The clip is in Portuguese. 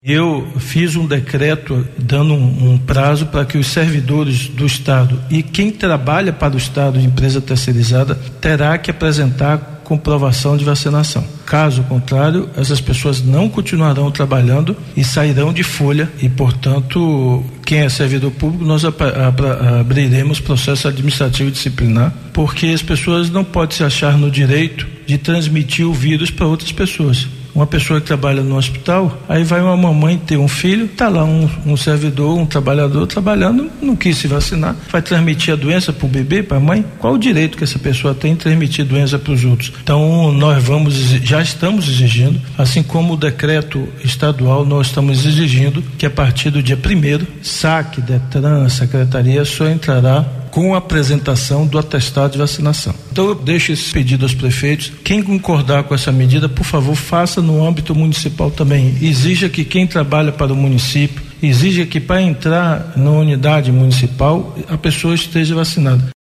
Eu fiz um decreto dando um, um prazo para que os servidores do Estado e quem trabalha para o Estado, empresa terceirizada, terá que apresentar comprovação de vacinação. Caso contrário, essas pessoas não continuarão trabalhando e sairão de folha e, portanto, quem é servidor público, nós abriremos processo administrativo disciplinar, porque as pessoas não podem se achar no direito de transmitir o vírus para outras pessoas uma pessoa que trabalha no hospital, aí vai uma mamãe ter um filho, tá lá um, um servidor, um trabalhador trabalhando, não quis se vacinar, vai transmitir a doença para o bebê, para a mãe? Qual o direito que essa pessoa tem de transmitir doença para os outros? Então, nós vamos, já estamos exigindo, assim como o decreto estadual, nós estamos exigindo que a partir do dia primeiro, SAC, DETRAN, Secretaria, só entrará com a apresentação do atestado de vacinação. Então eu deixo esse pedido aos prefeitos. Quem concordar com essa medida, por favor, faça no âmbito municipal também. Exija que quem trabalha para o município, exija que para entrar na unidade municipal a pessoa esteja vacinada.